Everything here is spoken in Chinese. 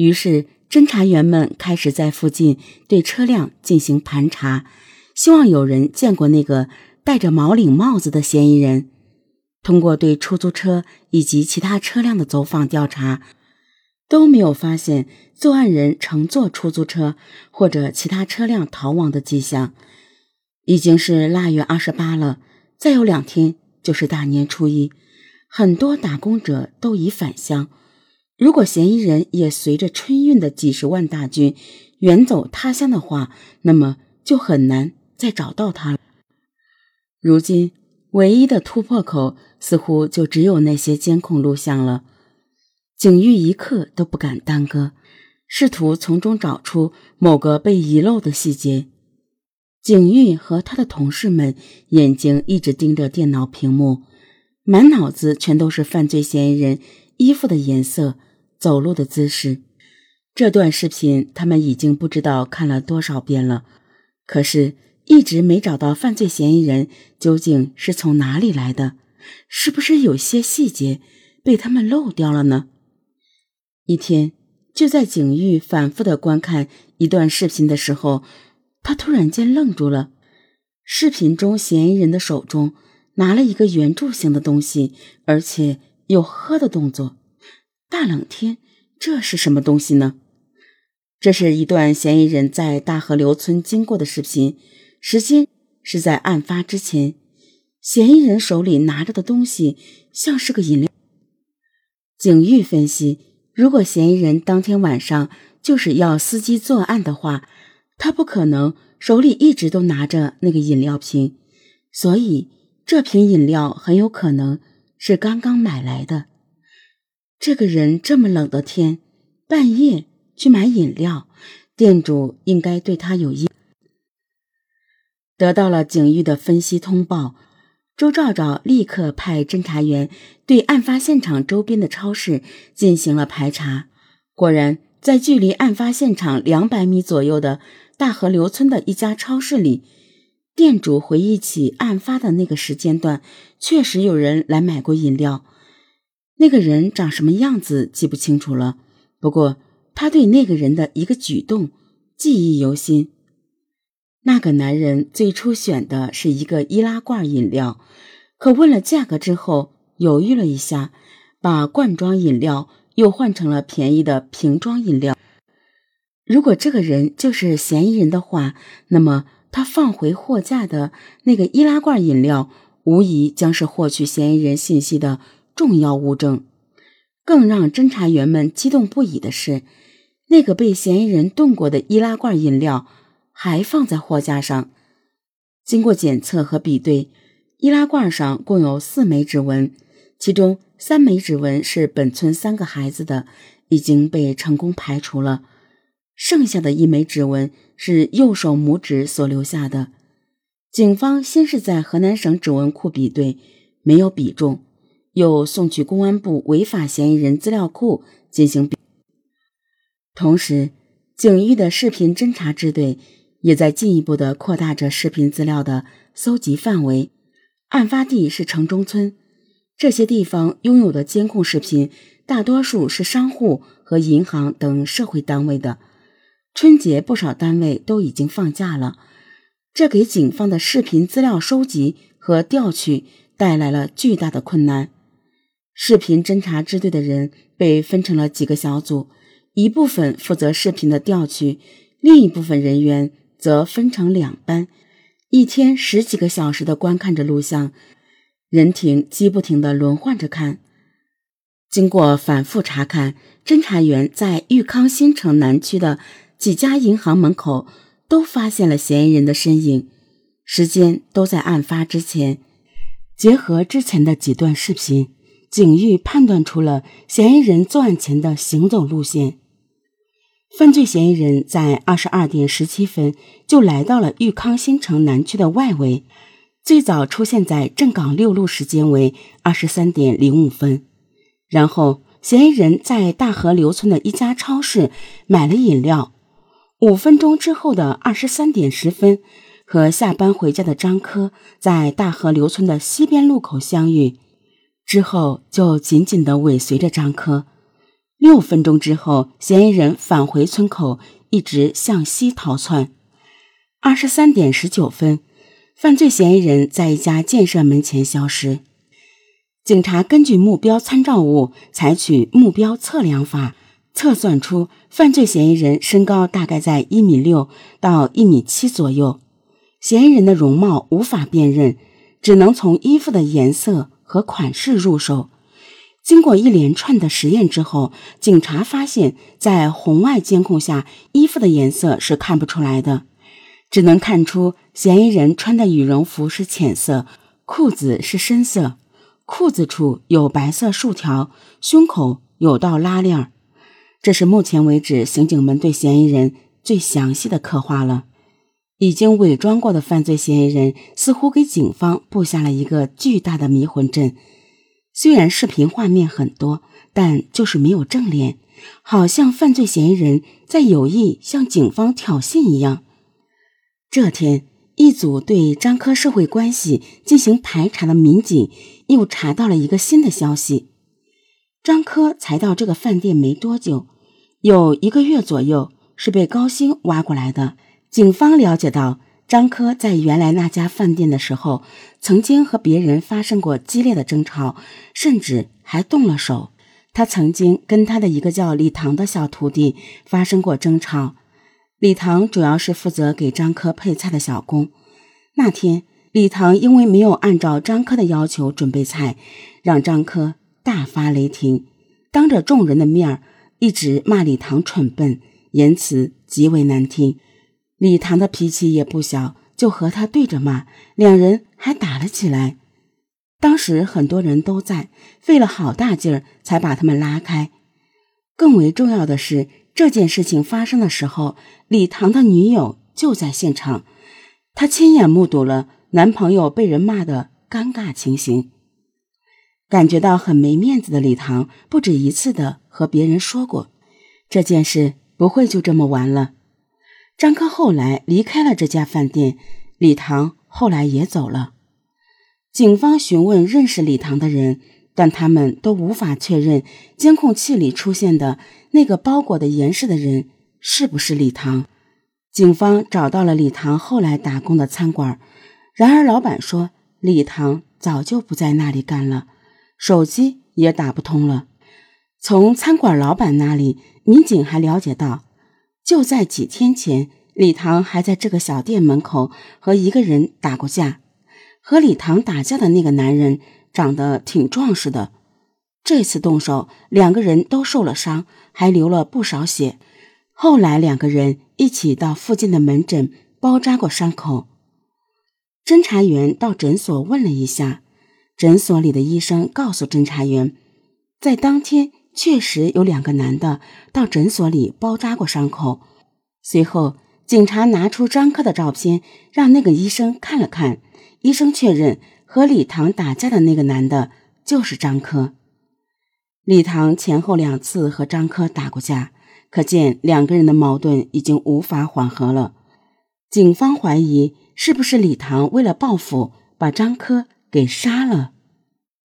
于是，侦查员们开始在附近对车辆进行盘查，希望有人见过那个戴着毛领帽子的嫌疑人。通过对出租车以及其他车辆的走访调查，都没有发现作案人乘坐出租车或者其他车辆逃亡的迹象。已经是腊月二十八了，再有两天就是大年初一，很多打工者都已返乡。如果嫌疑人也随着春运的几十万大军远走他乡的话，那么就很难再找到他了。如今，唯一的突破口似乎就只有那些监控录像了。景玉一刻都不敢耽搁，试图从中找出某个被遗漏的细节。景玉和他的同事们眼睛一直盯着电脑屏幕，满脑子全都是犯罪嫌疑人衣服的颜色。走路的姿势，这段视频他们已经不知道看了多少遍了，可是一直没找到犯罪嫌疑人究竟是从哪里来的，是不是有些细节被他们漏掉了呢？一天，就在景玉反复的观看一段视频的时候，他突然间愣住了。视频中嫌疑人的手中拿了一个圆柱形的东西，而且有喝的动作。大冷天，这是什么东西呢？这是一段嫌疑人在大河流村经过的视频，时间是在案发之前。嫌疑人手里拿着的东西像是个饮料。景玉分析，如果嫌疑人当天晚上就是要司机作案的话，他不可能手里一直都拿着那个饮料瓶，所以这瓶饮料很有可能是刚刚买来的。这个人这么冷的天，半夜去买饮料，店主应该对他有意。得到了景玉的分析通报，周兆兆立刻派侦查员对案发现场周边的超市进行了排查。果然，在距离案发现场两百米左右的大河流村的一家超市里，店主回忆起案发的那个时间段，确实有人来买过饮料。那个人长什么样子记不清楚了，不过他对那个人的一个举动记忆犹新。那个男人最初选的是一个易拉罐饮料，可问了价格之后犹豫了一下，把罐装饮料又换成了便宜的瓶装饮料。如果这个人就是嫌疑人的话，那么他放回货架的那个易拉罐饮料，无疑将是获取嫌疑人信息的。重要物证，更让侦查员们激动不已的是，那个被嫌疑人动过的易拉罐饮料还放在货架上。经过检测和比对，易拉罐上共有四枚指纹，其中三枚指纹是本村三个孩子的，已经被成功排除了。剩下的一枚指纹是右手拇指所留下的。警方先是在河南省指纹库比对，没有比中。又送去公安部违法嫌疑人资料库进行比，同时，警域的视频侦查支队也在进一步的扩大着视频资料的搜集范围。案发地是城中村，这些地方拥有的监控视频大多数是商户和银行等社会单位的。春节不少单位都已经放假了，这给警方的视频资料收集和调取带来了巨大的困难。视频侦查支队的人被分成了几个小组，一部分负责视频的调取，另一部分人员则分成两班，一天十几个小时的观看着录像，人停机不停的轮换着看。经过反复查看，侦查员在裕康新城南区的几家银行门口都发现了嫌疑人的身影，时间都在案发之前。结合之前的几段视频。警玉判断出了嫌疑人作案前的行走路线。犯罪嫌疑人在二十二点十七分就来到了裕康新城南区的外围，最早出现在镇港六路时间为二十三点零五分。然后，嫌疑人在大河流村的一家超市买了饮料。五分钟之后的二十三点十分，和下班回家的张科在大河流村的西边路口相遇。之后就紧紧地尾随着张科，六分钟之后，嫌疑人返回村口，一直向西逃窜。二十三点十九分，犯罪嫌疑人在一家建设门前消失。警察根据目标参照物，采取目标测量法，测算出犯罪嫌疑人身高大概在一米六到一米七左右。嫌疑人的容貌无法辨认，只能从衣服的颜色和款式入手。经过一连串的实验之后，警察发现，在红外监控下，衣服的颜色是看不出来的。只能看出嫌疑人穿的羽绒服是浅色，裤子是深色，裤子处有白色竖条，胸口有道拉链。这是目前为止刑警们对嫌疑人最详细的刻画了。已经伪装过的犯罪嫌疑人似乎给警方布下了一个巨大的迷魂阵。虽然视频画面很多，但就是没有正脸，好像犯罪嫌疑人在有意向警方挑衅一样。这天，一组对张科社会关系进行排查的民警又查到了一个新的消息：张科才到这个饭店没多久，有一个月左右是被高薪挖过来的。警方了解到，张科在原来那家饭店的时候，曾经和别人发生过激烈的争吵，甚至还动了手。他曾经跟他的一个叫李唐的小徒弟发生过争吵。李唐主要是负责给张科配菜的小工。那天，李唐因为没有按照张科的要求准备菜，让张科大发雷霆，当着众人的面儿一直骂李唐蠢笨，言辞极为难听。李唐的脾气也不小，就和他对着骂，两人还打了起来。当时很多人都在，费了好大劲儿才把他们拉开。更为重要的是。这件事情发生的时候，李唐的女友就在现场，她亲眼目睹了男朋友被人骂的尴尬情形。感觉到很没面子的李唐，不止一次的和别人说过，这件事不会就这么完了。张科后来离开了这家饭店，李唐后来也走了。警方询问认识李唐的人。但他们都无法确认监控器里出现的那个包裹的严实的人是不是李唐。警方找到了李唐后来打工的餐馆，然而老板说李唐早就不在那里干了，手机也打不通了。从餐馆老板那里，民警还了解到，就在几天前，李唐还在这个小店门口和一个人打过架，和李唐打架的那个男人。长得挺壮实的，这次动手，两个人都受了伤，还流了不少血。后来两个人一起到附近的门诊包扎过伤口。侦查员到诊所问了一下，诊所里的医生告诉侦查员，在当天确实有两个男的到诊所里包扎过伤口。随后，警察拿出张科的照片，让那个医生看了看，医生确认。和李唐打架的那个男的，就是张科。李唐前后两次和张科打过架，可见两个人的矛盾已经无法缓和了。警方怀疑，是不是李唐为了报复，把张科给杀了？